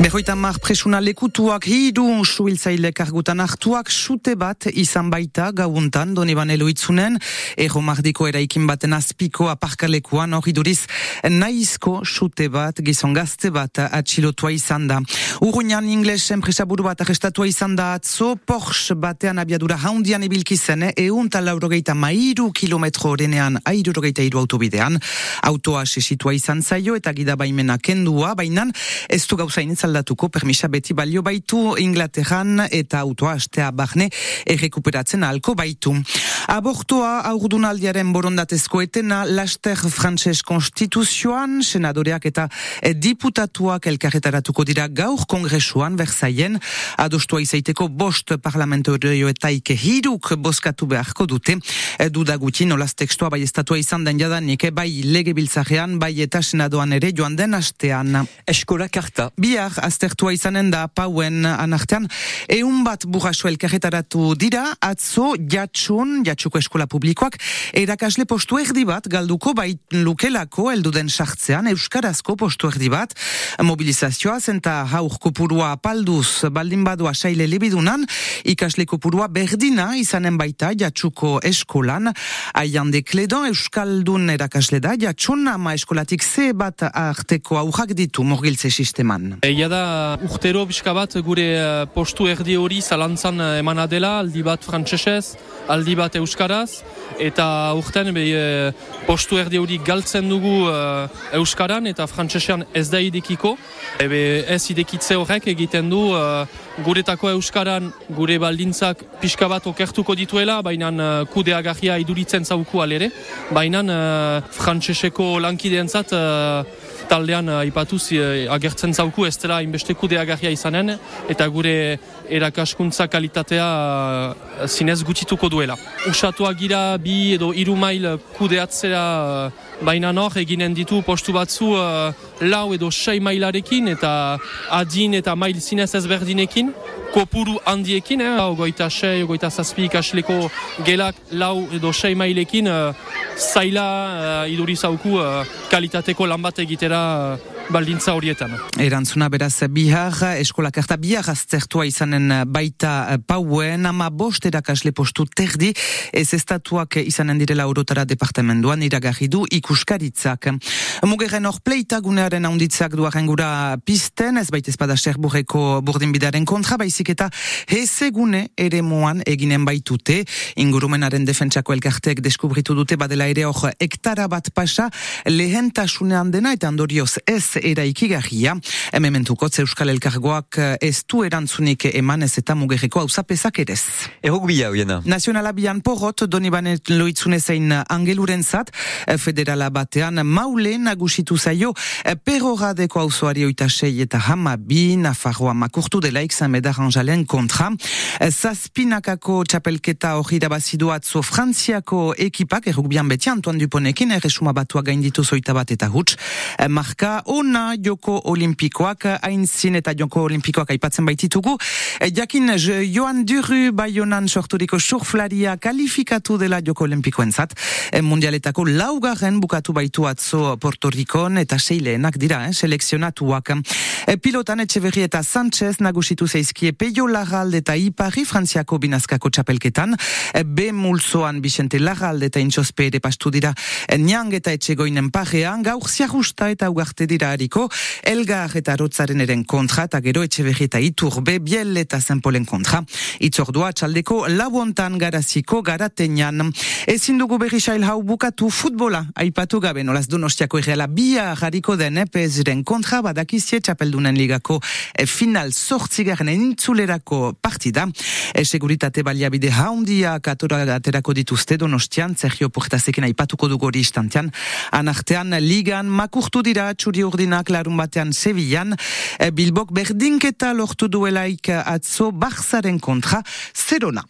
Berroita mar presuna lekutuak hidu suhiltzaile kargutan hartuak sute bat izan baita gauntan doni banelo itzunen ero mardiko eraikin baten azpiko aparkalekuan hori duriz naizko sute bat gizon gazte bat atxilotua izan da. Urruñan ingles enpresaburu bat arrestatua izan da atzo Porsche batean abiadura haundian ibilki zen eun talaurogeita mairu kilometro orenean airurogeita iru autobidean autoa sesitua izan zaio eta gida baimena kendua bainan ez du gauzain aldatuko permisa beti balio baitu Inglaterran eta autoa astea barne errekuperatzen alko baitu. Abortua aurdunaldiaren borondatezko etena laster frantses konstituzioan, senadoreak eta diputatuak elkarretaratuko dira gaur kongresuan versaien adostua izaiteko bost parlamentorioetaik hiruk boskatu beharko dute duda gutxi nolaz tekstua bai estatua izan den jadanik bai lege biltzarean bai eta senadoan ere joan den astean. Eskola karta. Biar aztertua izanen da pauen anartean, eun bat burraso elkarretaratu dira, atzo jatsun, jatsuko eskola publikoak, erakasle postu erdi bat, galduko bait lukelako elduden sartzean, euskarazko postu erdi bat, mobilizazioa zenta haur kopurua palduz, baldin badua saile libidunan, ikasle kopurua berdina izanen baita jatsuko eskolan, aian dekledon euskaldun erakasle da, jatsun ama eskolatik ze bat arteko aurrak ditu morgiltze sisteman. Eia da urtero pixka bat gure uh, postu erdi hori zalantzan uh, emana dela, aldi bat frantsesez, aldi bat euskaraz, eta urten be, uh, postu erdi hori galtzen dugu euskaran eta frantsesean ez da idekiko. Ebe ez idekitze horrek egiten du uh, guretako euskaran gure baldintzak pixka bat okertuko dituela, baina uh, kudeagarria iduritzen zauku alere, baina uh, frantseseko lankideentzat taldean aipatuz agertzen zauku ez dela inbeste kudeagarria izanen eta gure erakaskuntza kalitatea uh, zinez gutituko duela. Usatuak gira bi edo iru mail kudeatzea uh, baina nor eginen ditu postu batzu lau edo sei mailarekin eta adin eta mail zinez ezberdinekin kopuru handiekin, eh? ogoita sei, ogoita zazpi ikasleko gelak lau edo sei mailekin uh, zaila uh, idurizauku uh, kalitateko lan bat egitera uh, baldintza horietan. Erantzuna beraz bihar, eskola karta bihar aztertua izanen baita pauen, ama bost erakasle postu terdi, ez estatuak izanen direla urotara departamentuan iragarri du ikuskaritzak. Mugeren hor pleita gunearen haunditzak duaren gura pisten, ez baita espada serburreko burdin bidaren kontra, baizik eta hezegune ere moan eginen baitute, ingurumenaren defentsako elkartek deskubritu dute badela ere hor hektara bat pasa, lehentasunean dena eta andorioz ez eraikigarria. Hemementuko Euskal Elkargoak eh, ez du erantzunik eman ez eta mugerreko hauzapezak edez. Erok bila, oiena. Nazionala bian porrot, doni banet loitzune zein angeluren zat, eh, federala batean maule nagusitu zaio, eh, perroradeko hauzoari oita sei eta hama bi, nafarroa makurtu dela ikzan medaranjalen kontra. Zazpinakako txapelketa hori dabazidu atzo frantziako ekipak, erok bian beti Antoine Duponekin, erresuma batua gainditu zoita bat eta huts, marka on ona joko olimpikoak, hainzin eta joko olimpikoak aipatzen baititugu. E, jakin Joan Duru baionan sorturiko surflaria kalifikatu dela joko olimpikoen zat. E, mundialetako laugarren bukatu baitu atzo Porto Rikon eta seileenak dira, eh, selekzionatuak. E, pilotan Etxeverri eta Sanchez nagusitu zeizkie Peio Larralde eta Ipari Frantziako binazkako txapelketan. E, B mulzoan Vicente Larralde eta Intxospe ere pastu dira e, Niang eta Etxegoinen parean, gaur ziarusta eta ugarte dira hariko, elgar eta rotzaren eren kontra, eta gero etxe eta iturbe, biel eta zenpolen kontra. Itzordua txaldeko lauontan garaziko garatenean. Ezin dugu berri sail hau bukatu futbola, aipatu gabe nolaz donostiako irreala bia hariko den epezren kontra, badakizie txapeldunen ligako e, final sortzigaren entzulerako partida. E, seguritate baliabide haundia katora aterako dituzte donostian, Sergio Portazekin aipatuko dugu hori istantean. Anartean ligan makurtu dira txuri urdinak larun batean Sevillan, e, Bilbok berdinketa lortu duelaik atzo Barzaren kontra, zerona.